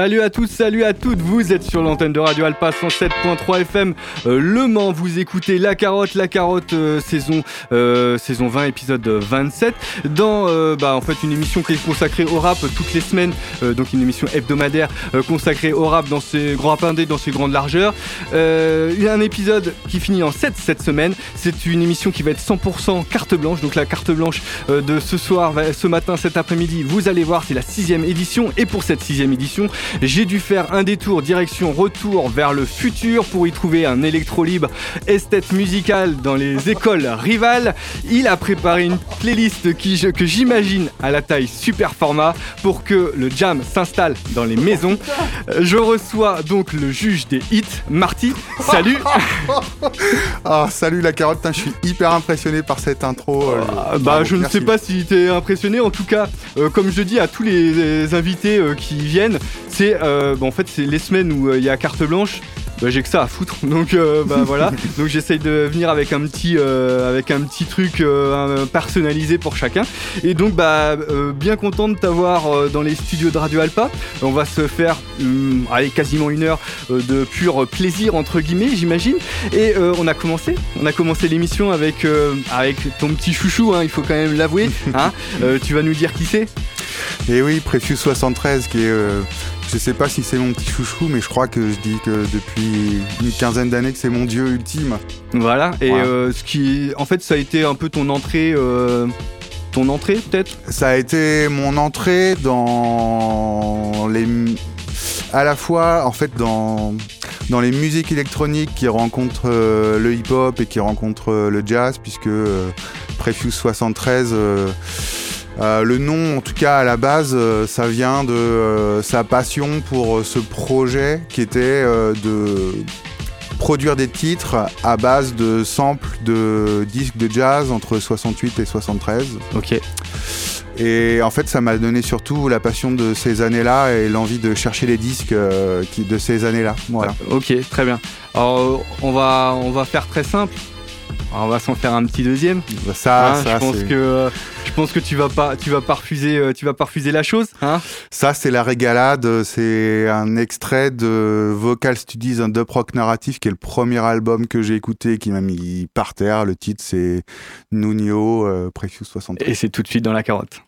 Salut à tous, salut à toutes, vous êtes sur l'antenne de Radio Alpha 107.3 FM euh, Le Mans, vous écoutez La Carotte, La Carotte euh, saison, euh, saison 20, épisode 27 Dans euh, bah, en fait une émission qui est consacrée au rap toutes les semaines, euh, donc une émission hebdomadaire euh, consacrée au rap dans ses grands indés, dans ses grandes largeurs. Il y a un épisode qui finit en 7 cette semaine, c'est une émission qui va être 100% carte blanche, donc la carte blanche de ce soir, ce matin, cet après-midi, vous allez voir, c'est la sixième édition. Et pour cette sixième édition, j'ai dû faire un détour direction retour vers le futur pour y trouver un électro libre esthète musical dans les écoles rivales. Il a préparé une playlist qui, je- que j'imagine à la taille super format pour que le jam s'installe dans les maisons. Euh, Je reçois donc le juge des hits, Marty. Salut Ah, salut la carotte, je suis hyper impressionné par cette intro. euh, Ah, Bah, je ne sais pas si t'es impressionné. En tout cas, euh, comme je dis à tous les, les invités euh, qui viennent, c'est euh, bah, en fait c'est les semaines où euh, il y a carte blanche. Bah, j'ai que ça à foutre, donc euh, bah, voilà. Donc j'essaye de venir avec un petit, avec un petit truc personnalisé pour chacun. Et donc bah bien content de t'avoir dans les studios de Radio Alpa. On va se faire, hum, allez, quasiment une heure de pur plaisir entre guillemets, j'imagine. Et on a commencé, on a commencé l'émission avec avec ton petit chouchou, hein, il faut quand même l'avouer. hein. Tu vas nous dire qui c'est? Et oui, Precious 73, qui est. euh, je sais pas si c'est mon petit chouchou, mais je crois que je dis que depuis une quinzaine d'années que c'est mon dieu ultime. Voilà. Et Voilà. euh, ce qui, en fait, ça a été un peu ton entrée, euh, ton entrée peut-être? Ça a été mon entrée dans les. À la fois, en fait, dans, dans les musiques électroniques qui rencontrent euh, le hip-hop et qui rencontrent euh, le jazz, puisque euh, Prefuse 73. Euh, le nom, en tout cas à la base, euh, ça vient de euh, sa passion pour ce projet qui était de produire des titres à base de samples de disques de jazz entre 68 et 73. Ok. Et en fait, ça m'a donné surtout la passion de ces années-là et l'envie de chercher les disques de ces années-là. Voilà. Ok, très bien. Alors, on va, on va faire très simple. On va s'en faire un petit deuxième. Ça, Hein, ça, je pense que, euh, je pense que tu vas pas, tu vas pas refuser, euh, tu vas pas refuser la chose, hein? Ça, c'est la régalade. C'est un extrait de Vocal Studies, un dub rock narratif, qui est le premier album que j'ai écouté, qui m'a mis par terre. Le titre, c'est Nuno euh, Prefuse 73. Et c'est tout de suite dans la carotte.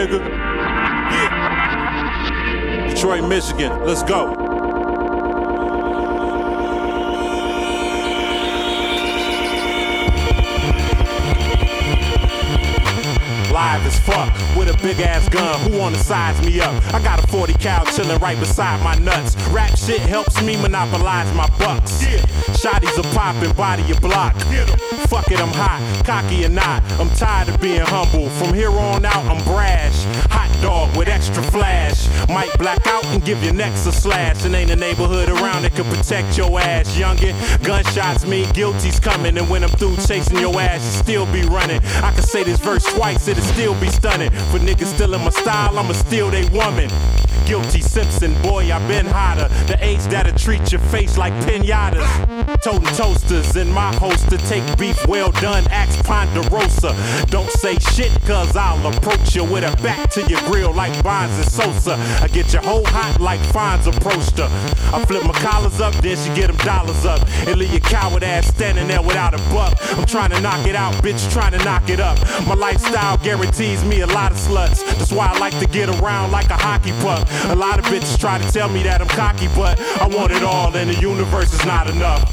Nigga. Yeah. Detroit, Michigan. Let's go. Live as fuck with a big ass gun. Who wanna size me up? I got a 40 cal chillin' right beside my nuts. Rap shit helps me monopolize my bucks. Shotties are poppin', body a block. Fuck it, I'm hot, cocky or not. I'm tired of being humble. From here on out, I'm brash. Hot dog with extra flash. Might black out and give your necks a slash. And ain't a neighborhood around that can protect your ass, youngin'. Gunshots mean guilty's coming. And when I'm through chasing your ass, you still be running. I can say this verse twice, it'll still be stunning. For niggas still in my style, I'ma steal they woman. Guilty Simpson, boy, I've been hotter. The age that'll treat your face like pinatas. Toting toasters in my holster. Take beef well done, axe Ponderosa. Don't say shit, cause I'll approach you with a back to your grill like Bonds and Sosa. I get your whole hot like Fonz approached her. I flip my collars up, then she get them dollars up. And leave your coward ass standing there without a buck. I'm trying to knock it out, bitch, trying to knock it up. My lifestyle guarantees me a lot of sluts. That's why I like to get around like a hockey puck. A lot of bitches try to tell me that I'm cocky, but I want it all, and the universe is not enough.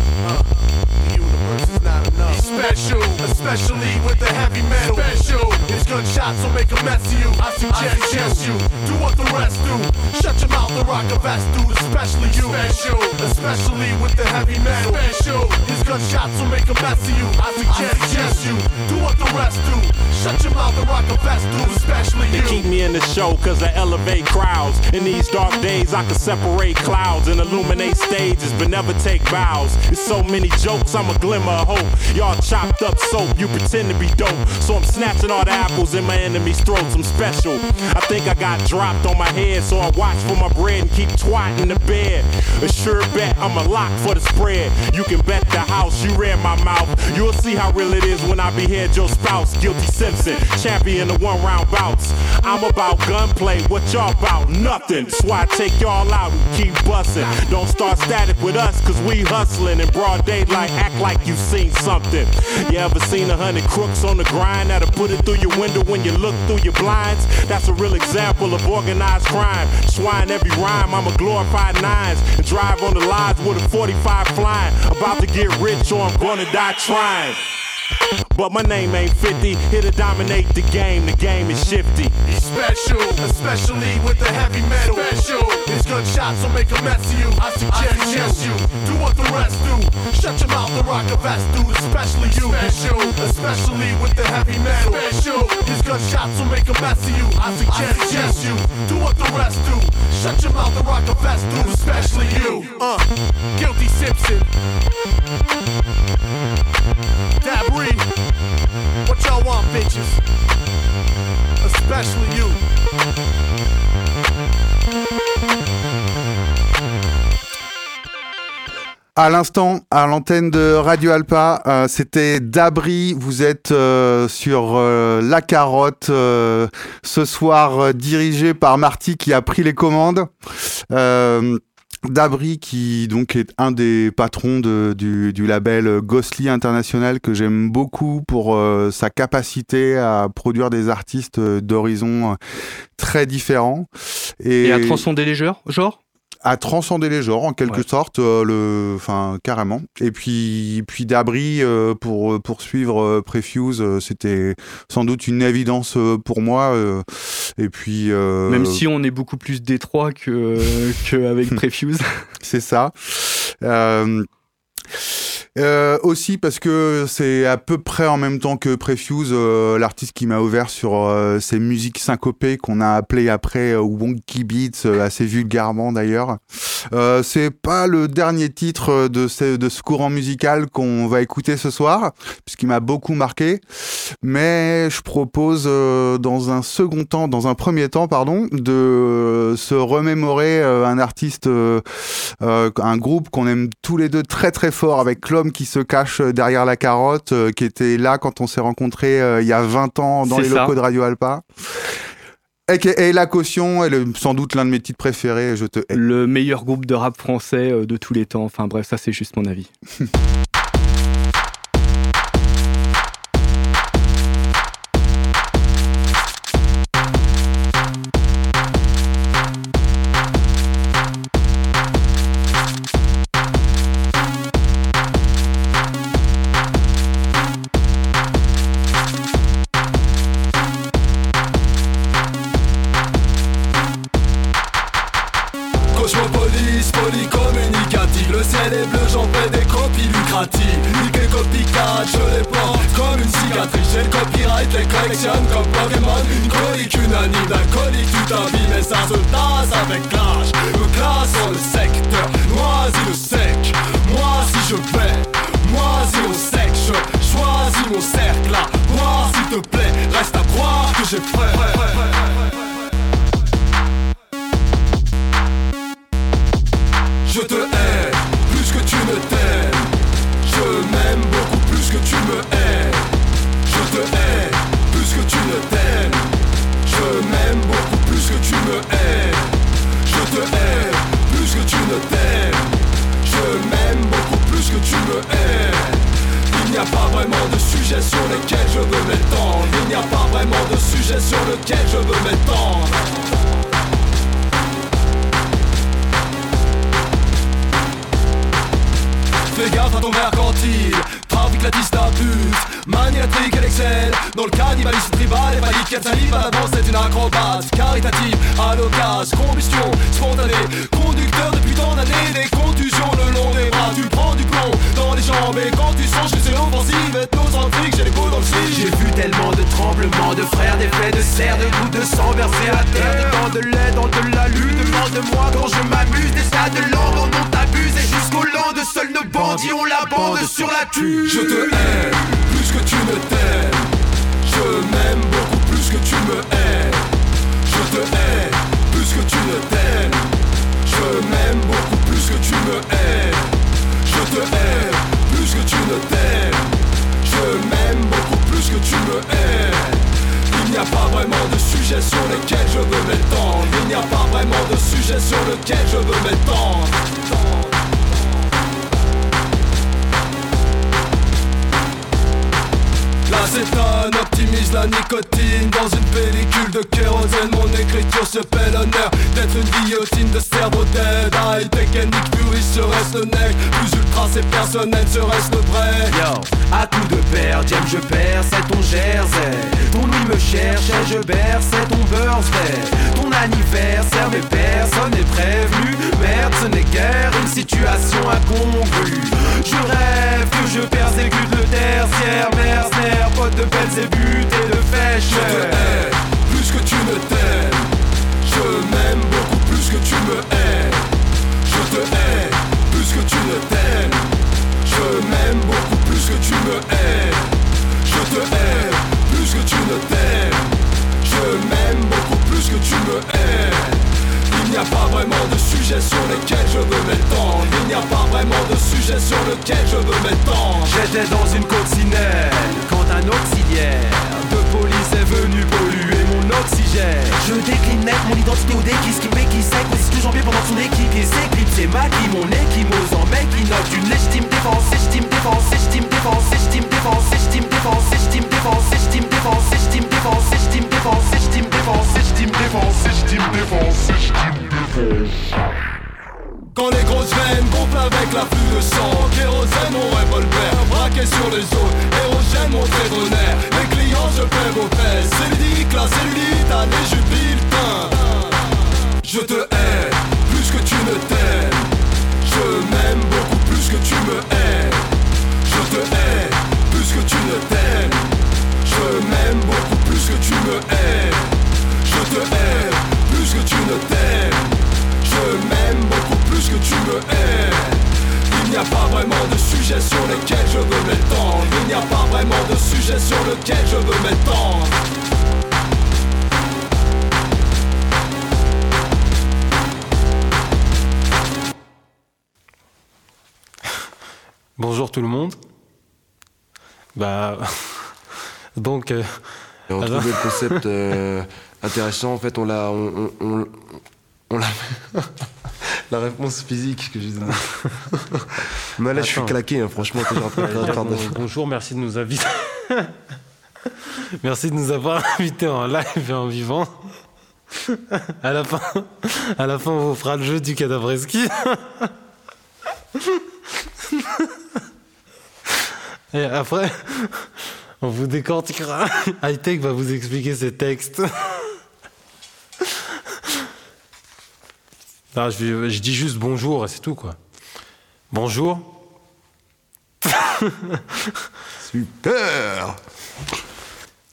The universe is not enough. Special, especially with the heavy metal. Special, gunshots will make a mess of you. I suggest, you do what the rest do. Shut your mouth and rock a vest, dude. Especially you. Special, especially with the heavy metal. Special, these gunshots will make a mess of you. I suggest, you do what the rest do. Shut your mouth and rock a vest, dude. Especially They you. keep me in the show cause I elevate crowds. In these dark days, I can separate clouds and illuminate stages, but never take bows. It's so many jokes, I'm a glimmer of hope. Y'all chopped up soap, you pretend to be dope. So I'm snatching all the apples in my enemy's throats. I'm special. I think I got dropped on my head, so I watch for my bread and keep twatting in the bed. A sure bet I'm a lock for the spread. You can bet the house you read my mouth. You'll see how real it is when I behead your spouse. Guilty Simpson, champion of one round bouts. I'm about gunplay, what y'all about? Nothing. Why I take y'all out and keep busting. Don't start static with us, cause we hustling in broad daylight. Act like you seen something. You ever seen a hundred crooks on the grind that'll put it through your window when you look through your blinds? That's a real example of organized crime. Swine every rhyme, I'm a glorified nines. And drive on the lines with a 45 flying. About to get rich or I'm gonna die trying. But my name ain't 50, here to dominate the game. The game is shifty. Special, especially with the heavy metal. Special, these gunshots will make a mess of you. I suggest, you do what the rest do. Shut your mouth and rock a vest, dude. Especially you. Special, especially with the heavy metal. Special, these gunshots will make a mess of you. I suggest, you do what the rest do. Shut your mouth and rock a vest, dude. Especially you. Uh, Guilty Simpson. Dabri. What y'all want, bitches? You. À l'instant, à l'antenne de Radio Alpa, euh, c'était Dabri. Vous êtes euh, sur euh, La Carotte ce soir, dirigé par Marty qui a pris les commandes. Dabri qui donc est un des patrons du label Ghostly International que j'aime beaucoup pour euh, sa capacité à produire des artistes euh, d'horizons euh, très différents. Et à transcender les genres, genre à transcender les genres en quelque Ouais. sorte, euh, le, enfin carrément. Et puis, puis d'abri euh, pour euh, poursuivre euh, Prefuse, c'était sans doute une évidence pour moi. et puis, euh, Même si on est beaucoup plus détroit que qu'avec Prefuse. c'est ça. Euh, euh, aussi parce que c'est à peu près en même temps que Prefuse, euh, l'artiste qui m'a ouvert sur euh, musiques syncopées qu'on a appelées après euh, wonky beats, euh, assez vulgairement d'ailleurs. C'est pas le dernier titre de ce, de ce courant musical qu'on va écouter ce soir, puisqu'il m'a beaucoup marqué. Mais je propose dans un second temps, dans un premier temps, pardon, de se remémorer un artiste, un groupe qu'on aime tous les deux très très fort, avec l'homme qui se cache derrière la carotte, euh, qui était là quand on s'est rencontrés euh, il y a 20 ans dans les ça. locaux de Radio Alpa. Et La Caution, elle est sans doute l'un de mes titres préférés. Je te hais. Le meilleur groupe de rap français euh, de tous les temps. Enfin bref, ça c'est juste mon avis. sur lequel je veux m'étendre. Il n'y a pas vraiment de sujet sur lequel je veux m'étendre. Fais gaffe à ton mercantile. Trafic la distabuse Maniatrique elle excelle Dans le cannibalisme tribal Et valide qu'elle salive à l'avance c'est une acrobate Caritative. À l'occasion Combustion spontanée. Conducteur depuis tant d'années Des contusions le long des bras. Tu prends du plomb dans Et quand tu songes que c'est l'offensive Ethnocentrique j'ai les coups dans le J'ai vu tellement de tremblements, de frères, d'effets de serre, de gouttes de sang versées à terre, de temps de lait dans de la lune, demande-moi quand je m'amuse, des tas de langues dont t'abuses, et jusqu'au land, seuls nos bandits ont la bande sur la tue. Je te hais plus que tu ne t'aimes. Je m'aime beaucoup plus que tu me hais. Je te hais plus que tu ne t'aimes. Je m'aime beaucoup plus que tu me hais. Je te hais plus que tu ne t'aimes. Je m'aime beaucoup plus que tu me hais. Il n'y a pas vraiment de sujet sur lequel je veux m'étendre. Il n'y a pas vraiment de sujet sur lequel je veux m'étendre. L'acétone optimise la nicotine Dans une pellicule de kérosène Mon écriture se fait l'honneur D'être une guillotine de cerveau dead High technique serait-ce le nec Plus ultra c'est personnel serait-ce le vrai. Yo, à coup de paire, James je perds, c'est ton jersey. Ton nuit me cherche et je berce, c'est ton birthday. Ton anniversaire, mais personne n'est prévenu. Merde, ce n'est guère une situation incongrue. Je rêve que je persécute le tertiaire Mercenaire, pote de belles et buts et de Je te fêches hais plus que tu ne t'aimes. Je m'aime beaucoup plus que tu me hais. Je te hais plus que tu ne t'aimes. Je m'aime beaucoup plus que tu me hais. Il n'y a pas vraiment de sujet sur lequel je veux m'étendre Il n'y a pas vraiment de sujet sur lequel je veux m'étendre J'étais dans une coccinelle quand un auxiliaire de police est venu polluer mon oxygène Je décline net mon identité au déquis qui qui sait C'est que j'en pendant son équipe qui s'éclipse C'est ma qui mon en mec qui note une légitime défense Légitime défense, légitime défense, légitime défense, légitime défense, défense, défense, défense, défense, défense, défense, défense, défense quand les grosses veines gonflent avec l'afflux de sang Kérosène mon revolver Braqué sur les autres Érogène mon trébonaire Les clients je fais vos fesses Cellulite, la cellulite, allez jubile Je te hais Plus que tu ne t'aimes. Je m'aime beaucoup plus que tu me hais. Je te hais Plus que tu ne t'aimes. Je m'aime beaucoup plus que tu me hais. Je te hais Plus que tu ne t'aimes sujet sur lequel je veux m'étendre Il n'y a pas vraiment de sujet sur lequel je veux m'étendre Bonjour tout le monde. Bah donc euh, on trouvait le concept euh, intéressant. En fait, on l'a on, on, on l'a la réponse physique que j'ai donnée. Mais là, je suis claqué, hein, franchement. bonjour, merci de nous inviter. merci de nous avoir invités en live et en vivant. à la fin, à la fin, on vous fera le jeu du cadavreski. et après, on vous décortiquera. Hightech va vous expliquer ses textes. Je, dis juste bonjour et c'est tout, quoi. Bonjour. Super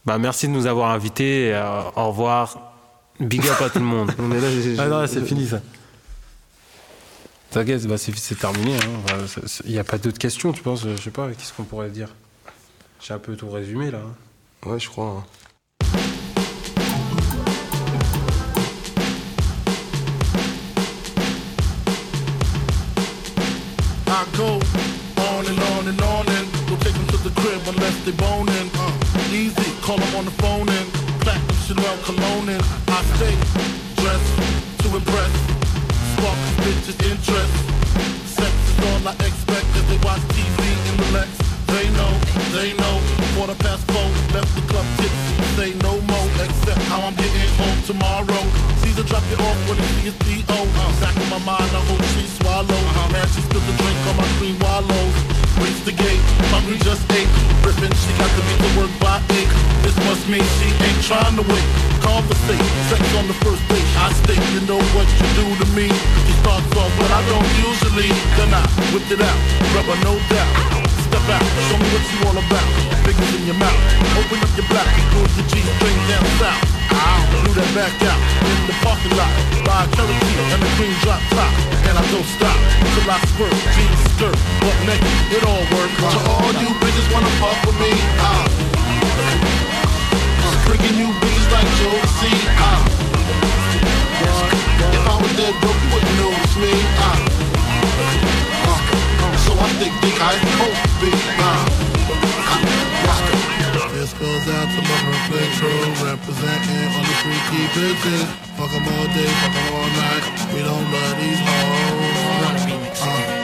Bah, merci de nous avoir invités. Euh, au revoir. Big up à tout le monde. On est là, ah non, c'est fini ça. T'inquiète, bah, c'est terminé. Il hein. n'y a pas d'autres questions, tu penses? Je sais pas, qu'est-ce qu'on pourrait dire? J'ai un peu tout résumé là. Hein. Ouais, je crois. Hein. Unless they boning. Uh, easy, call them on the phone and platinum Chanel cologne and I stay dressed to impress. Spark bitches interest. Sex is all I expect as they watch TV in the Lex. They know, they know. Quarter past four, left the club tipsy. Say no more, except how I'm getting home tomorrow. Caesar drop it off when he see his P.O. Uh, back in my mind, I hope she swallow. Uh-huh. Man, she spilled the drink on my cream wallows. Reach the gate, hungry just ate. Rippin', she got to meet the work by eight. This must mean she ain't trying to wait. Conversate, sex on the first date. I state, you know what you do to me. She starts off, but I don't usually. Then I whip it out, rubber no doubt step out, show me what you all about. Fingers in your mouth, open up your black, pull your G-string down south. Do that back out in the parking lot. Buy a key and a green drop top, and I don't stop till I squirt. Jeans, skirt, butt naked, it all works. To all you bitches wanna fuck with me, ah. Freaking you bitches like Josie, ah. If I was dead broke, you wouldn't notice me, ah. So I think think I supposed to be. This goes out to my Brooklyn crew, representing all the freaky bitches. Fuck them all day, fuck them all night. We don't love these hoes. Uh,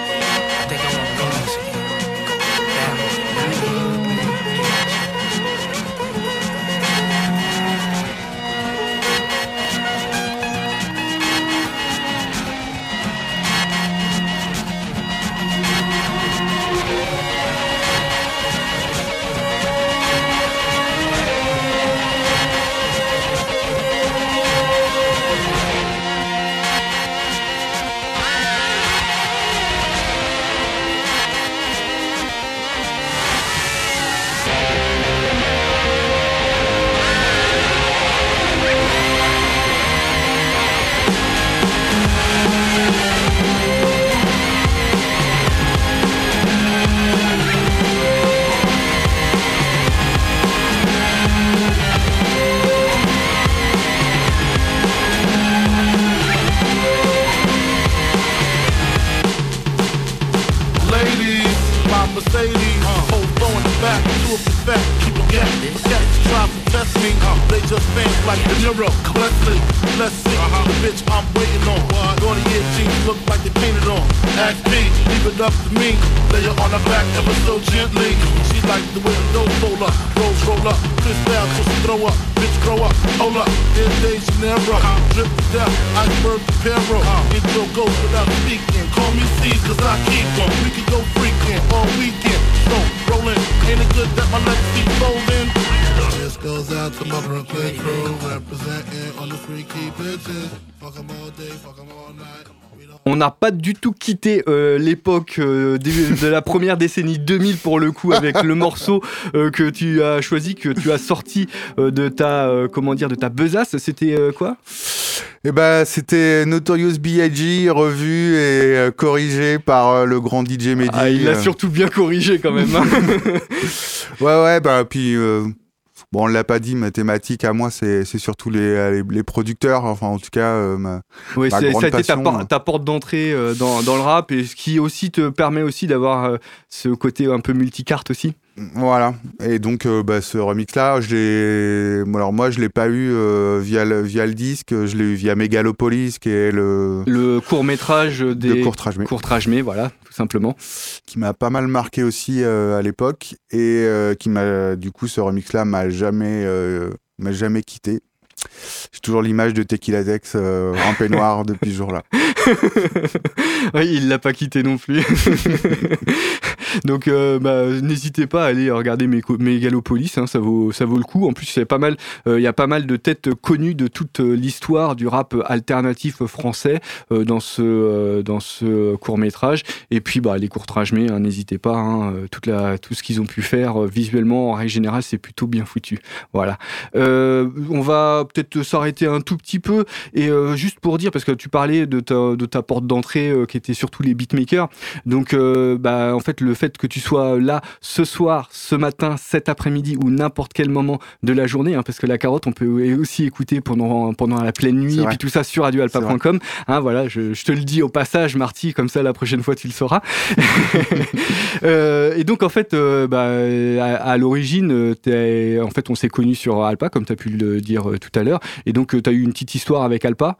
du tout quitté euh, l'époque euh, de, de la première décennie 2000 pour le coup avec le morceau euh, que tu as choisi, que tu as sorti de ta comment dire de ta besace. C'était quoi? Eh ben, c'était Notorious B.I.G. revu et euh, corrigé par euh, le grand DJ Mehdi. Ah, il l'a surtout bien corrigé quand même. hein. Ouais, ouais, bah, puis, euh, bon, on l'a pas dit, ma thématique à moi, c'est c'est surtout les, les, les producteurs, enfin, en tout cas, euh, ma, Oui, ma grande ça a été ta, passion, por- euh. ta porte d'entrée euh, dans, dans le rap et ce qui aussi te permet aussi d'avoir euh, ce côté un peu multicarte aussi. Voilà. Et donc, euh, bah, ce remix-là, je l'ai. Alors, moi, je l'ai pas eu euh, via, le, via le disque, je l'ai eu via Megalopolis, qui est le. Le court métrage des De Courtrajmé. Courtrajmé, voilà, tout simplement. Qui m'a pas mal marqué aussi euh, à l'époque. Et qui m'a. Du coup, ce remix-là m'a jamais, m'a jamais quitté. J'ai toujours l'image de Tequila Tex euh, en peignoir depuis ce jour-là. oui, il l'a pas quitté non plus. Donc, euh, bah, n'hésitez pas à aller regarder mes Megalopolis, hein, ça vaut ça vaut le coup. En plus, c'est pas mal. euh, Il y a pas mal de têtes connues de toute euh, l'histoire du rap alternatif français euh, dans ce euh, dans ce court métrage. Et puis, bah, les mais hein, n'hésitez pas. hein, toute la tout ce qu'ils ont pu faire visuellement, en règle générale, c'est plutôt bien foutu. Voilà. Euh, on va peut-être s'arrêter un tout petit peu et euh, juste pour dire parce que tu parlais de ta, de ta porte d'entrée euh, qui était surtout les beatmakers. Donc, euh, bah, en fait, le fait que tu sois là ce soir, ce matin, cet après-midi ou n'importe quel moment de la journée, hein, parce que la carotte, on peut aussi écouter pendant, pendant la pleine nuit et puis tout ça sur radioalpa.com. Hein, voilà, je, je te le dis au passage, Marty, comme ça la prochaine fois tu le sauras. Euh, et donc, en fait, euh, bah, à, à l'origine, en fait, on s'est connus sur Alpa, comme tu as pu le dire tout à l'heure. Et donc, tu as eu une petite histoire avec Alpa?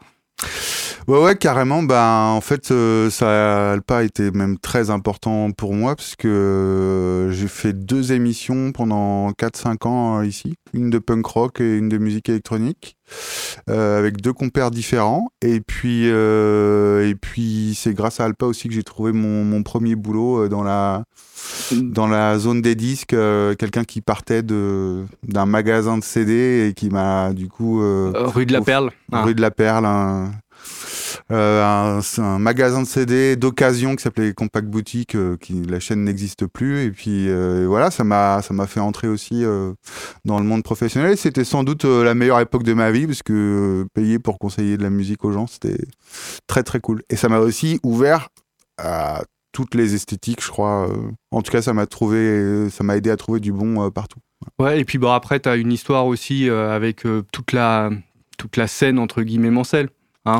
Ouais, ouais, carrément. Ben, en fait, euh, ça n'a pas été même très important pour moi parce que euh, j'ai fait deux émissions pendant 4-5 ans euh, ici. Une de punk rock et une de musique électronique. euh, avec deux compères différents. Et puis, euh, et puis c'est grâce à Alpa aussi que j'ai trouvé mon, mon premier boulot dans la, dans la zone des disques. euh, Quelqu'un qui partait de, d'un magasin de CD et qui m'a du coup... rue de la Perle. Ah. Rue de la Perle, un, un, c'est un magasin de CD d'occasion qui s'appelait Compact Boutique, euh, qui la chaîne n'existe plus. Et puis euh, voilà, ça m'a ça m'a fait entrer aussi euh, dans le monde professionnel. C'était sans doute euh, la meilleure époque de ma vie parce que euh, payer pour conseiller de la musique aux gens, c'était très très cool. Et ça m'a aussi ouvert à toutes les esthétiques, je crois. euh. En tout cas, ça m'a trouvé, ça m'a aidé à trouver du bon euh, partout. Ouais, et puis bon, après, tu as une histoire aussi euh, avec euh, toute, la, toute la scène, entre guillemets, Mancel. Hein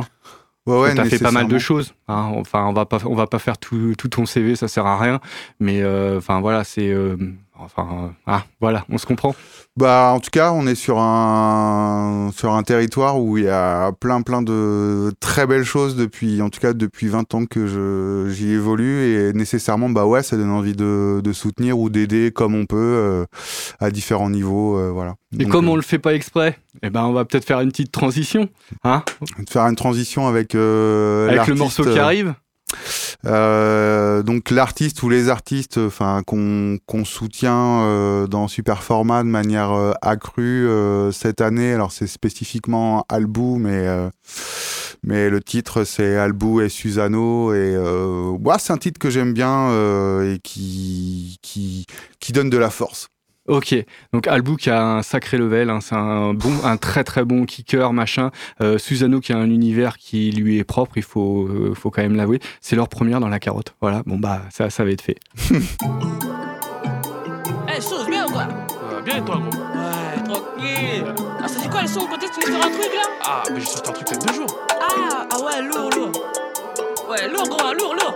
Ouais, ouais, tu as fait pas mal de choses. hein. Enfin, on va pas, on va pas faire tout, tout ton CV, ça sert à rien. Mais euh, enfin, voilà, c'est. Enfin, euh, ah, voilà, on se comprend. Bah, en tout cas, on est sur un, sur un territoire où il y a plein, plein de très belles choses depuis, en tout cas, depuis 20 ans que je, j'y évolue et nécessairement, bah ouais, ça donne envie de, de soutenir ou d'aider comme on peut, euh, à différents niveaux, euh, voilà. Et Donc, comme on le fait pas exprès, eh ben, on va peut-être faire une petite transition. Hein? Faire une transition avec, euh, avec le morceau qui arrive. Euh, donc l'artiste ou les artistes enfin qu'on soutient euh, dans Super Format de manière euh, accrue euh, cette année. Alors c'est spécifiquement Albou mais euh, mais le titre c'est Albou et Susano et ouais, c'est un titre que j'aime bien et qui qui qui donne de la force Ok, donc Albou qui a un sacré level, hein, c'est un bon, un très très bon kicker, machin. Euh, Susano qui a un univers qui lui est propre, il faut, euh, faut quand même l'avouer. C'est leur première dans la carotte. Voilà, bon bah ça, ça va être fait. Eh, chose bien ou quoi? Bien et toi, gros Ouais, tranquille. Ah, ça dit quoi le son Quand est-ce que tu nous sors un truc là? Ah, mais j'ai sorti un truc il y a deux jours. Ah, ah ouais, lourd, lourd. Ouais, lourd, gros, hein, lourd, lourd.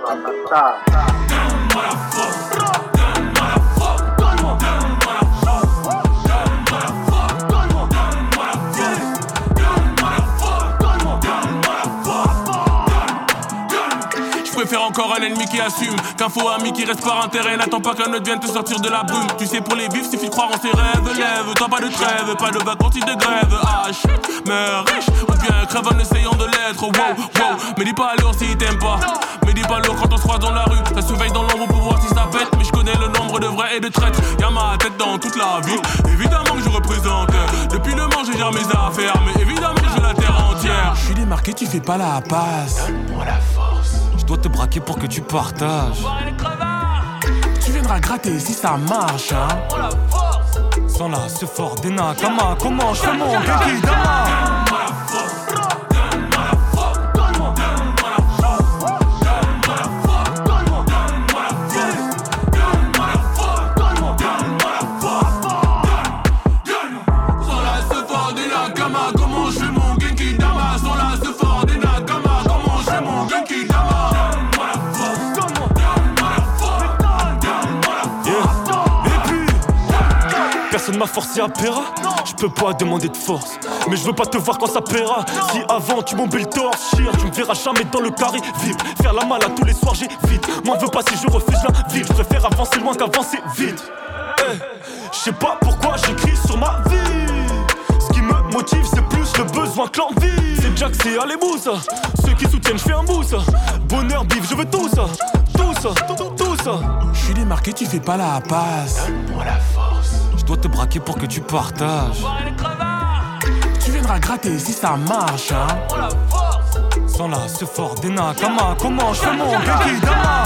Préfère encore un ennemi qui assume qu'un faux ami qui reste par intérêt. N'attends pas qu'un autre vienne te sortir de la brume. Tu sais, pour les vifs, suffit de croire en ses rêves. Lève-toi, pas de trêve, pas de vacances de grève. Ah shit, meurs riche ou bien crève en essayant de l'être. Wow, wow. Mais dis pas alors si t'aimes pas. Mais dis pas alors quand on se croise dans la rue. Ça surveille dans l'ombre pour voir si ça pète. Mais je connais le nombre de vrais et de traîtres. Y'a ma tête dans toute la ville. Évidemment que je représente. Depuis le Mans, j'ai mes affaires. Mais évidemment que je la terre entière. Je suis démarqué, tu fais pas la passe. Moi la force. Dois te braquer pour que tu partages. Tu viendras gratter si ça marche, hein. Sans la ce fort des Nakama, comment je fais mon Dama? M'a forcé à Pera. Je peux pas demander de force, mais je veux pas te voir quand ça paiera. Si avant tu m'embelles le torse, chire, tu me verras jamais dans le carré vite. Faire la malle à tous les soirs, j'ai vite. M'en veux pas si je refuse la vie. Je préfère avancer loin qu'avancer vite. Eh, Je sais pas pourquoi j'écris sur ma vie. Ce qui me motive, c'est plus le besoin que l'envie. C'est Jack, c'est Alébou ça. Ceux qui soutiennent, je fais un bout ça. Bonheur, bif, je veux tout ça. Tout ça, tout, tout, tout ça. Je suis démarqué, tu fais pas la passe. Moi la force. Dois te braquer pour que tu partages. Tu viendras gratter si ça marche, hein. Sans la ce fort des Nakama, comment je fais mon Dama?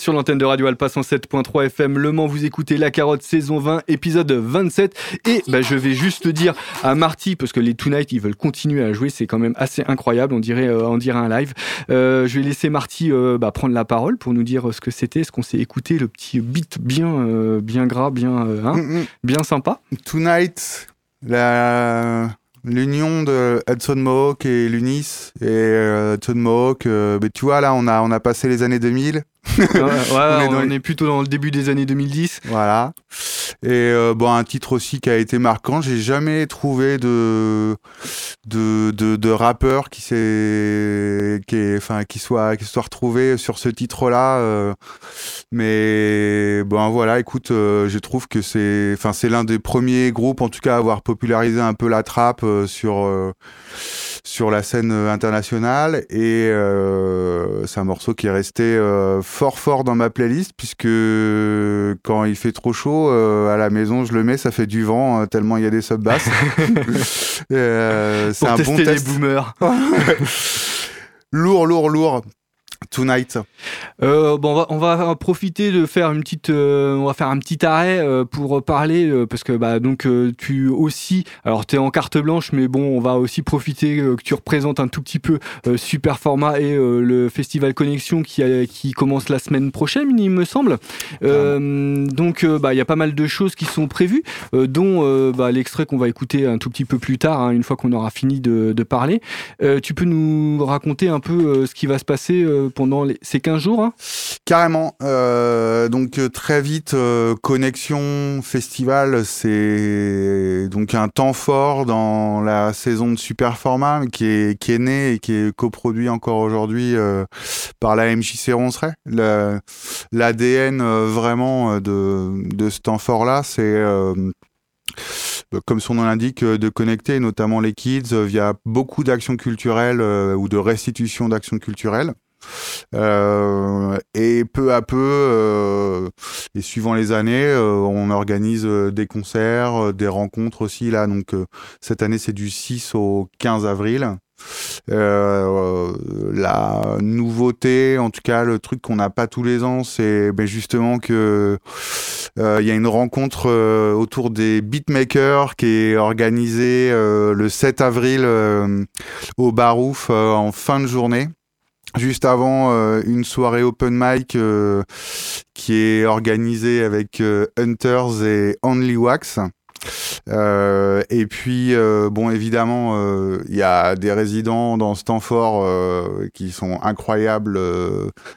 Êtes sur l'antenne de Radio Alpa 107.3 FM Le Mans, vous écoutez La Carotte saison 20, épisode 27. Et bah, je vais juste dire à Marty, parce que les Tonight, ils veulent continuer à jouer, c'est quand même assez incroyable, on dirait, euh, on dirait un live. Euh, je vais laisser Marty euh, bah, prendre la parole pour nous dire ce que c'était, ce qu'on s'est écouté, le petit beat bien, bien gras, bien, hein, Mm, mm. bien sympa. Tonight, la l'union de Hudson Mohawk et Lunis et Hudson Mohawk, euh, mais tu vois là on a on a passé les années 2000. Ouais, On est on, plutôt dans le début des années 2010. Voilà. Et euh, bon, un titre aussi qui a été marquant. J'ai jamais trouvé de de, de, de rappeur qui s'est qui est, enfin qui soit qui soit retrouvé sur ce titre-là. euh, mais bon, voilà. Écoute, euh, je trouve que c'est enfin c'est l'un des premiers groupes, en tout cas, à avoir popularisé un peu la trappe euh, sur euh, sur la scène euh, internationale et euh, c'est un morceau qui est resté euh, fort fort dans ma playlist puisque quand il fait trop chaud euh, à la maison je le mets ça fait du vent euh, tellement il y a des sub basses. Euh, c'est un bon les test. boomers. lourd lourd lourd Tonight Euh, bon, on va, on va profiter de faire une petite, euh, on va faire un petit arrêt euh, pour parler euh, parce que bah donc euh, tu aussi, alors tu es en carte blanche, mais bon, on va aussi profiter euh, que tu représentes un tout petit peu euh, Super Format et euh, le festival Connexion qui a- qui commence la semaine prochaine, il me semble. Euh, donc bah il y a pas mal de choses qui sont prévues, euh, dont euh, bah, l'extrait qu'on va écouter un tout petit peu plus tard, hein, une fois qu'on aura fini de, de parler. Euh, tu peux nous raconter un peu ce qui va se passer euh, pendant les- ces 15 jours hein? Carrément. Euh, donc euh, très vite, euh, connexion festival, c'est donc un temps fort dans la saison de super format qui est qui né et qui est coproduit encore aujourd'hui par la MJC Ronceret. L'ADN vraiment de de ce temps fort là, c'est euh, comme son nom l'indique, de connecter notamment les kids via beaucoup d'actions culturelles ou de restitution d'actions culturelles. Euh, et peu à peu, euh, et suivant les années, euh, on organise des concerts, des rencontres aussi. Là, donc cette année, c'est du 6 au 15 avril. La nouveauté, en tout cas le truc qu'on n'a pas tous les ans, c'est ben, justement que il y a une rencontre autour des beatmakers qui est organisée le 7 avril au Barouf en fin de journée. Juste avant euh, une soirée open mic euh, qui est organisée avec euh, Hunters et Only Wax. Et puis, bon, évidemment, il y a des résidents dans euh, qui sont incroyables.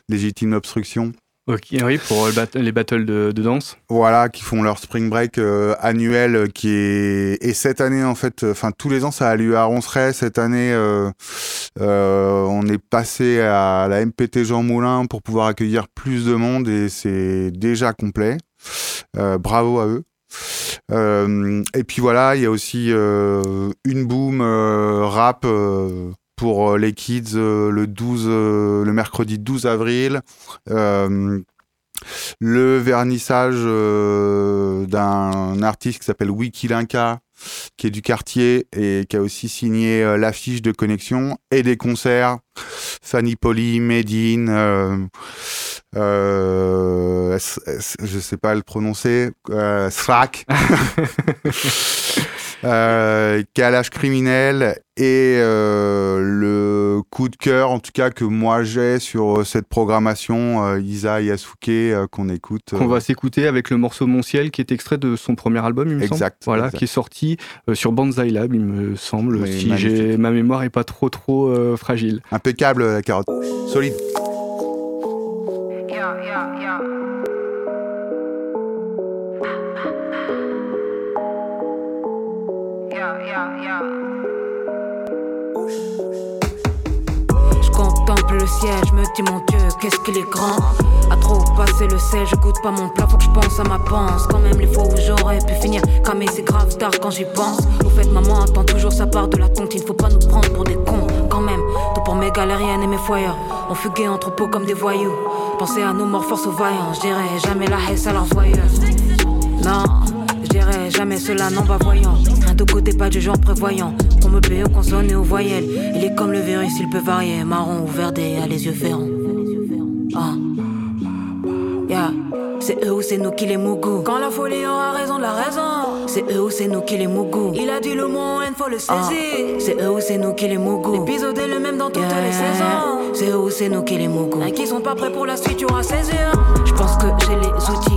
Légitime Obstruction. Ok, oui, pour bat- les battles de, danse. Voilà, qui font leur spring break euh, annuel, euh, qui est et cette année en fait, enfin tous les ans ça a lieu à Ronceret. Cette année, euh, euh, on est passé à la MPT Jean Moulin pour pouvoir accueillir plus de monde et c'est déjà complet. Euh, bravo à eux. Euh, et puis voilà, il y a aussi euh, une boom euh, rap euh, pour euh, les kids euh, le 12, euh, le mercredi 12 avril. Le vernissage d'un artiste qui s'appelle Wiki Linka, qui est du quartier et qui a aussi signé euh, l'affiche de connexion et des concerts. Fanny Poli, Medine, euh, euh, je sais pas le prononcer, Srak, euh, Calage criminel et euh, le coup de cœur, en tout cas que moi j'ai sur euh, cette programmation, euh, Isa Yasuke euh, qu'on écoute. Qu'on va s'écouter avec le morceau Mon ciel qui est extrait de son premier album, il me semble. Exact, Voilà, exact. qui est sorti euh, sur Banzai Lab, il me semble. Si j'ai ma mémoire est pas trop trop euh, fragile. Impeccable la carotte, solide. Je contemple le ciel, je me dis mon Dieu, qu'est-ce qu'il est grand. À trop passer le sel, je goûte pas mon plat, faut que je pense à ma panse. Quand même les fois où j'aurais pu finir, mais c'est grave tard quand j'y pense. Au fait, maman attend toujours sa part de la tonte, il ne faut pas nous prendre pour des cons. Quand même, tout pour mes galériennes et mes foyers. On fuguait en troupeau comme des voyous. Pensez à nos morts force aux vaillants, je dirais jamais la haisse à leurs voyeurs. Non, jamais cela, non, va voyant. Un de côté, pas du genre prévoyant. Qu'on me paye aux consonnes et aux voyelles. Il est comme le virus, il peut varier. Marron ou verdé, a les yeux ferrants. Ah. Yeah. C'est eux ou c'est nous qui les mougou. Quand la folie aura raison de la raison. C'est eux ou c'est nous qui les mougou. Il a dit le mot N, faut le saisir. C'est eux ou c'est nous qui les mougou. L'épisode est le même dans toutes les saisons. C'est eux ou c'est nous qui les mougou. Et qui sont pas prêts pour la suite, tu auras saisir. Je pense que j'ai les outils.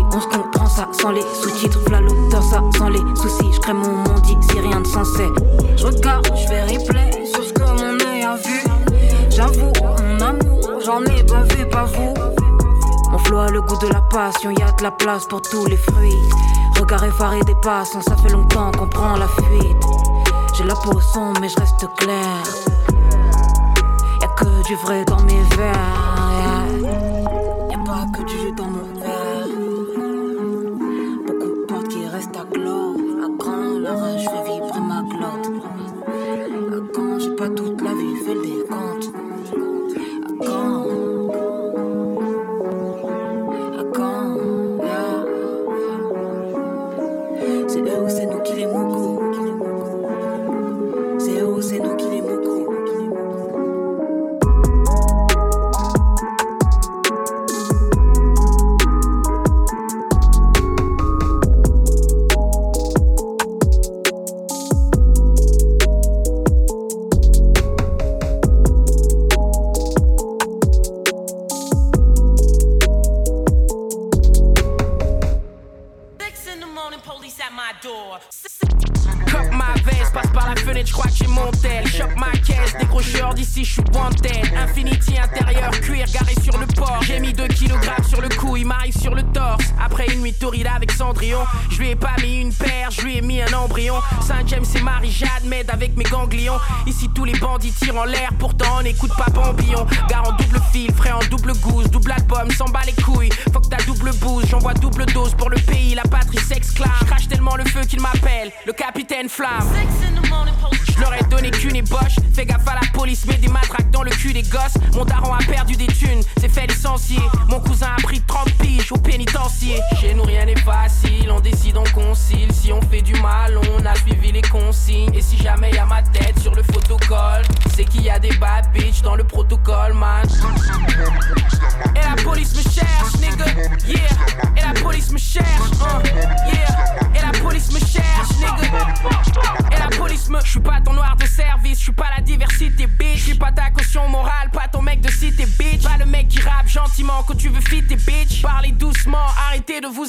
Ça sans les sous-titres. L'auteur, ça sans les soucis. Je crée mon monde ici, rien de sensé. Je regarde, je fais replay sur ce que mon œil a vu. J'avoue, mon amour, j'en ai vu, pas vous. Mon flow a le goût de la passion, y a de la place pour tous les fruits. Regard effaré des passants, ça fait longtemps qu'on prend la fuite. J'ai la peau sombre, mais je reste clair. Y'a que du vrai dans mes verres.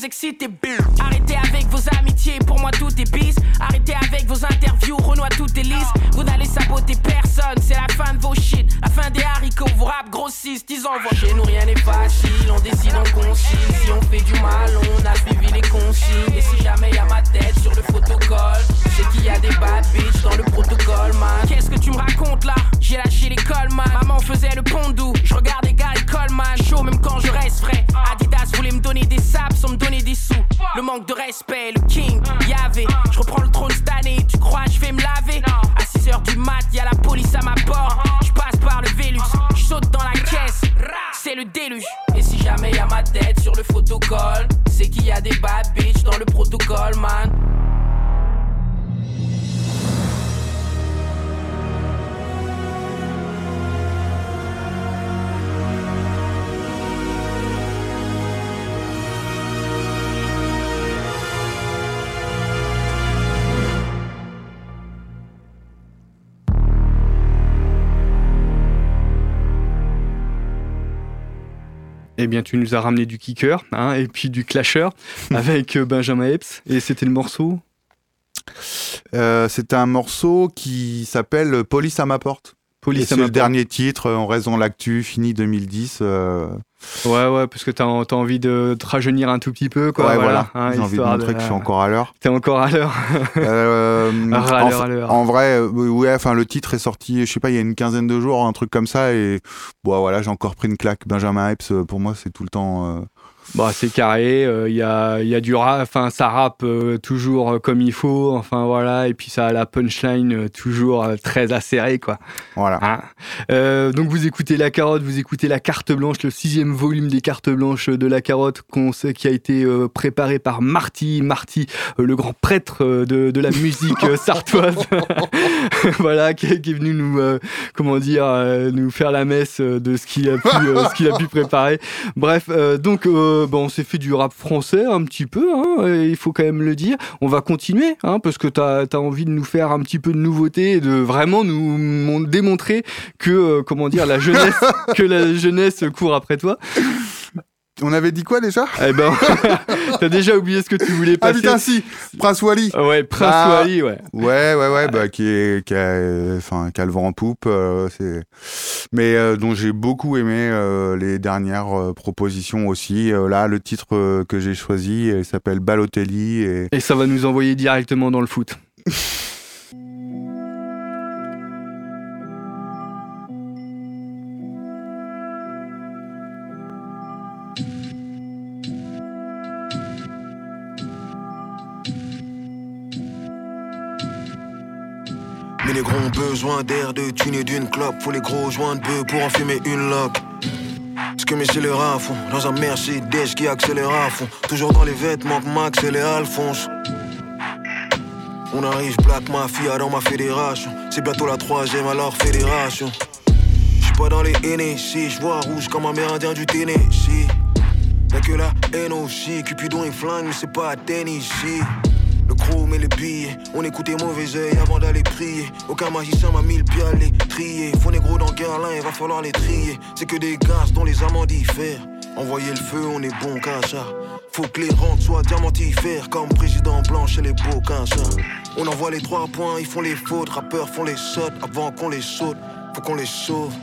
Bitch. Arrêtez avec vos amitiés, pour moi tout est bis. Arrêtez avec vos interviews, Renoir tout est lisse. Vous n'allez saboter personne, c'est la fin de vos shit. La fin des haricots, vos rap grossissent, disons vos. Chez nous rien n'est facile, on décide, on concile. Si on fait du mal, on a suivi les consignes. Et si jamais y a Eh bien, tu nous as ramené du kicker hein, et puis du clasher avec euh, Benjamin Epps. Et c'était le morceau? Euh, C'était un morceau qui s'appelle Police à ma porte. Police c'est le dernier titre, en raison de l'actu, fini 2010. euh, Ouais, ouais, parce que t'as as envie de te rajeunir un tout petit peu, quoi. ouais, voilà. voilà. hein, J'ai envie de montrer que je suis encore à l'heure. T'es encore à l'heure. Euh, À en, l'heure, à l'heure. en vrai, euh, ouais, enfin le titre est sorti, je sais pas, il y a une quinzaine de jours, un truc comme ça, et bon, voilà, j'ai encore pris une claque. Benjamin Epps, euh, pour moi, c'est tout le temps. euh, Bah, c'est carré, il y, a, y a du rap, enfin ça rappe euh, toujours euh, comme il faut, enfin voilà, et puis ça a la punchline euh, toujours euh, très acérée quoi. Voilà. Hein. Euh, donc vous écoutez La Carotte, vous écoutez La Carte Blanche, le sixième volume des Cartes Blanches de La Carotte qu'on sait- qui a été euh, préparé par Marty, Marty, euh, le grand prêtre euh, de, de la musique euh, sartoise, voilà, qui, est- qui est venu nous, euh, comment dire, euh, nous faire la messe euh, de ce qu'il a pu, euh, ce qu'il a pu préparer. Bref, euh, donc euh, bah, on s'est fait du rap français un petit peu, hein, il faut quand même le dire. On va continuer, hein, parce que tu as, envie de nous faire un petit peu de nouveauté et de vraiment nous démontrer que, euh, comment dire, la jeunesse, que la jeunesse court après toi. On avait dit quoi déjà? Eh ben, t'as déjà oublié ce que tu voulais ah, passer. Ah putain si, Prince Wally. Ouais, Prince bah, Wally, ouais. Ouais, ouais, ouais, bah qui est, qui a, enfin, qui a le vent en poupe, euh, c'est, mais euh, dont j'ai beaucoup aimé euh, les dernières propositions aussi. là, le titre que j'ai choisi, il s'appelle Balotelli et. Et ça va nous envoyer directement dans le foot. Mais les gros ont besoin d'air, de thunes et d'une clope. Faut les gros joints de bœufs pour en fumer une loque. Ce que mes scélérats à fond, dans un Mercedes qui accélère à fond. Toujours dans les vêtements que Max et les Alphonse. On arrive Black Mafia dans ma fédération. C'est bientôt la troisième alors fédération. J'suis pas dans les NSC, j'vois rouge comme un mérindien du Tennessee. Y'a que la haine aussi, Cupidon et flingue, mais c'est pas à ici. Le chrome et les billets, on écoutait mauvais oeil avant d'aller prier. Aucun magicien m'a mis le pied à les trier. Faut négro dans Guerlain, il va falloir les trier. C'est que des gaz dont les amants diffèrent. Envoyer le feu, on est bon ça. Faut que les rentes soient diamantifères comme président blanc chez les beaux ça. On envoie les trois points, ils font les fautes. Rappeurs font les sautes avant qu'on les saute. Faut qu'on les sauve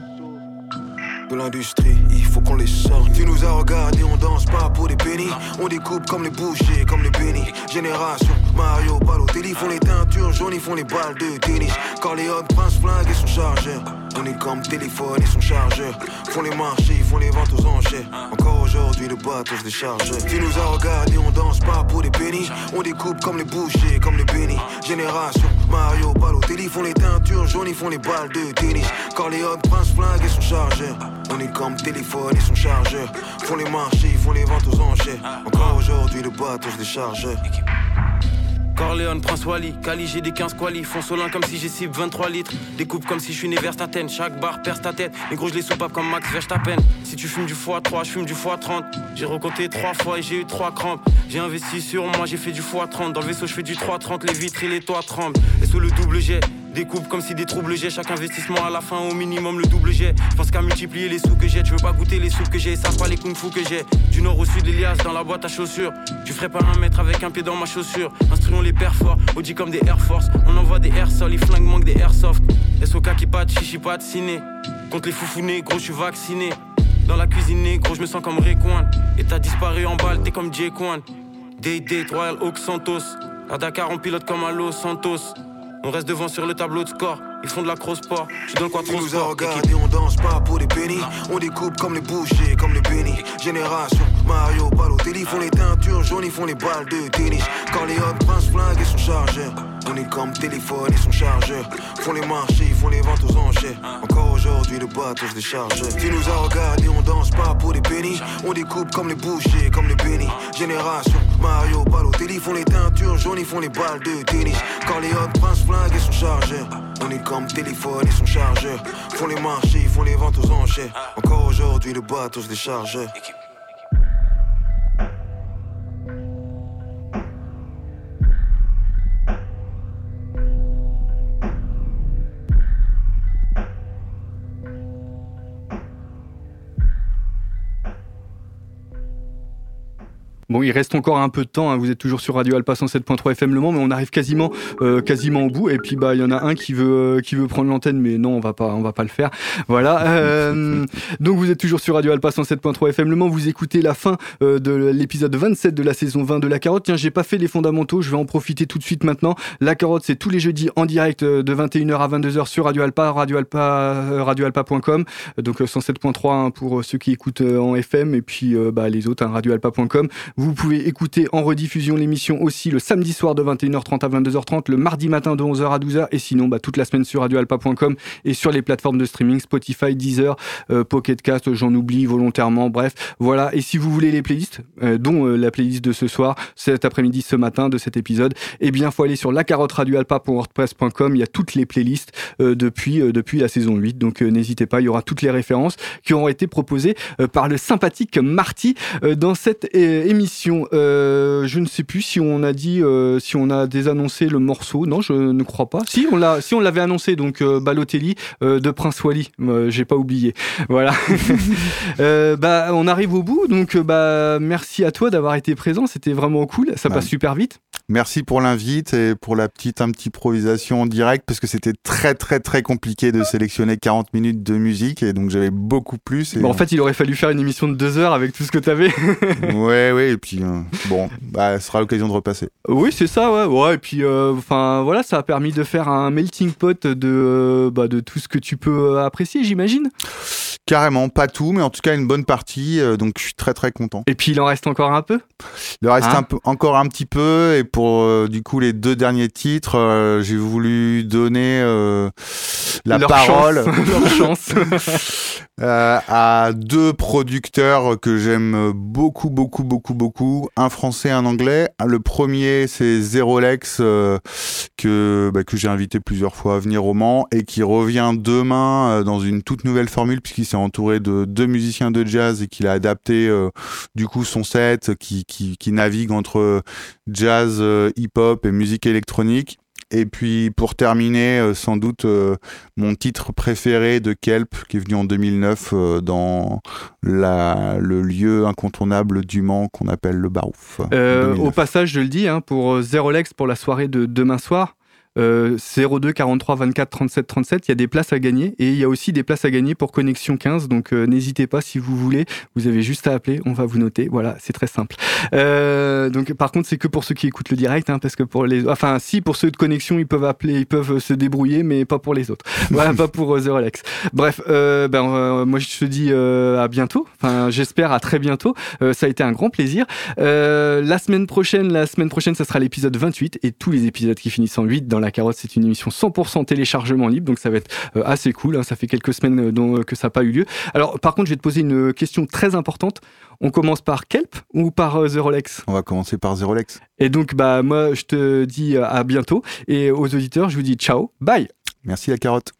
de l'industrie, il faut qu'on les sorte. Tu nous as regardé, on danse pas pour des pénis. On découpe comme les bouchers, comme les bénis. Génération, Mario, Balotelli font les teintures jaunes, ils font les balles de tennis. Corleone, Prince Flingue et son chargeur. On est comme téléphone et son chargeur. Font les marchés, font les ventes aux enchères. Encore aujourd'hui, le bateau se décharge. Tu nous as regardé, on danse pas pour des pénis. On découpe comme les bouchers, comme les bénis. Génération, Mario, Balotelli font les teintures jaunes, ils font les balles de tennis. Corleone, Prince Flingue et son chargeur. On est comme téléphone et son chargeur. Font les marchés, font les ventes aux enchères. Encore aujourd'hui, le bateau se décharge. Corleone, Prince Wally, Cali, j'ai des 15 quali. Font solin comme si j'ai cible 23 litres. Découpe comme si je suis né vers ta tête. Chaque barre perce ta tête. Mais gros, je les soupape comme Max peine Si tu fumes du x3, je fume du x30. J'ai recompté 3 fois et j'ai eu 3 crampes. J'ai investi sur moi, j'ai fait du x30. Dans le vaisseau, je fais du 330. Les vitres et les toits tremblent. Et sous le double jet, Découpe comme si des troubles j'ai chaque investissement à la fin au minimum le double jet. Je qu'à multiplier les sous que j'ai, tu veux pas goûter les sous que j'ai, ça pas les kung fu que j'ai. Du nord au sud, l'Elias dans la boîte à chaussures. Tu ferais pas un mètre avec un pied dans ma chaussure. Instruons les pères forts, comme des Air Force. On envoie des air sol, les flingues manquent des airsoft. SOK qui pat, chichi pat, ciné. Contre les foufounes, gros, je suis vacciné. Dans la cuisine, gros, je me sens comme Rayquan. Et t'as disparu en balle, t'es comme J. Kwan. Day Day, Royal Oak Santos. À Dakar, on pilote comme à Santos. On reste devant sur le tableau de score. Ils font de la cross sport. Je donne quoi trop nous a regardé, on danse pas pour des pénis. On découpe comme les bouchers, comme les bénis. Génération, Mario, Balotelli font les teintures jaunes, ils font les balles de tennis. Corleone, Prince Flingue et son chargeur. On est comme téléphone et son chargeur. Font les marchés, ils font les ventes aux enchères. Encore aujourd'hui, le bateau se décharge. Tu nous as regardé, on danse pas pour des pénis. On découpe comme les bouchers, comme les bénis. Génération, Mario, Balotelli font les teintures jaunes, ils font les balles de tennis. Corleone, Prince Flingue et son chargeur. On est comme téléphone et son chargeur. Font les marchés, font les ventes aux enchères. Encore aujourd'hui, le bateau se décharge. Bon, il reste encore un peu de temps. Hein. Vous êtes toujours sur Radio Alpa 107.3 FM Le Mans, mais on arrive quasiment, euh, quasiment au bout. Et puis, bah, il y en a un qui veut, euh, qui veut prendre l'antenne, mais non, on va pas, on va pas le faire. Voilà. Euh, donc, vous êtes toujours sur Radio Alpa 107.3 FM Le Mans. Vous écoutez la fin de l'épisode 27 de la saison 20 de La Carotte. Tiens, j'ai pas fait les fondamentaux. Je vais en profiter tout de suite maintenant. La Carotte, c'est tous les jeudis en direct de 21h à 22h sur Radio Alpa, Radio Alpa, radioalpa.com. Donc, 107.3 hein, pour ceux qui écoutent en FM et puis bah, les autres, hein, radioalpa.com. Vous pouvez écouter en rediffusion l'émission aussi le samedi soir de 21h30 à 22h30, le mardi matin de 11h à 12h et sinon bah, toute la semaine sur radioalpa.com et sur les plateformes de streaming Spotify, Deezer, euh, Pocket Cast, j'en oublie volontairement, bref, voilà. Et si vous voulez les playlists, euh, dont euh, la playlist de ce soir, cet après-midi, ce matin de cet épisode, eh bien faut aller sur la carotte radioalpa.wordpress.com, il y a toutes les playlists depuis, depuis la saison 8, donc n'hésitez pas, il y aura toutes les références qui auront été proposées par le sympathique Marty dans cette émission. Je ne sais plus si on a dit, si on a désannoncé le morceau, non, je ne crois pas. Si on l'a, si on l'avait annoncé, donc Balotelli de Prince Wally, j'ai pas oublié. Voilà. bah, on arrive au bout, donc bah merci à toi d'avoir été présent, c'était vraiment cool, ça passe super vite. Merci pour l'invite et pour la petite un petit improvisation en direct parce que c'était très très très compliqué de sélectionner 40 minutes de musique et donc j'avais beaucoup plus. en fait, il aurait fallu faire une émission de deux heures avec tout ce que tu avais. ouais, ouais, et puis euh, bon, bah, ce sera l'occasion de repasser. Oui, c'est ça, ouais, ouais, et puis euh, enfin voilà, ça a permis de faire un melting pot de euh, bah, de tout ce que tu peux apprécier, j'imagine. Carrément, pas tout, mais en tout cas une bonne partie, donc je suis très très content. Et puis il en reste encore un peu? Il en reste hein? un peu, encore un petit peu, et pour euh, du coup les deux derniers titres, euh, j'ai voulu donner euh, la parole chance. à deux producteurs que j'aime beaucoup, beaucoup, beaucoup, beaucoup. Un français, un anglais. Le premier, c'est Zerolex, que, bah, que j'ai invité plusieurs fois à venir au Mans et qui revient demain dans une toute nouvelle formule puisqu'il s'est entouré de deux musiciens de jazz et qu'il a adapté du coup son set qui, qui, qui navigue entre jazz, hip-hop et musique électronique. Et puis pour terminer, euh, sans doute euh, mon titre préféré de Kelp, qui est venu en 2009 dans la, le lieu incontournable du Mans qu'on appelle le Barouf. au passage, je le dis, hein, pour Zerolex, pour la soirée de demain soir, 02 43 24 37 37. Il y a des places à gagner et il y a aussi des places à gagner pour Connexion 15. Donc euh, n'hésitez pas si vous voulez. Vous avez juste à appeler. On va vous noter. Voilà, c'est très simple. Euh, donc par contre, c'est que pour ceux qui écoutent le direct, hein, parce que pour les, enfin si pour ceux de connexion, ils peuvent appeler, ils peuvent se débrouiller, mais pas pour les autres. voilà, pas pour The Rolex. Bref, euh, ben moi je te dis à bientôt. Enfin, j'espère à très bientôt. ça a été un grand plaisir. la semaine prochaine, la semaine prochaine, ça sera l'épisode 28 et tous les épisodes qui finissent en 8 dans la Carotte, c'est une émission 100% téléchargement libre, donc ça va être euh, assez cool. Hein. ça fait quelques semaines euh, euh, que ça n'a pas eu lieu. Alors, par contre, je vais te poser une question très importante. On commence par Kelp ou par The Rolex? On va commencer par The Rolex. Et donc, bah, moi, je te dis à bientôt. Et aux auditeurs, je vous dis ciao, bye Merci la carotte.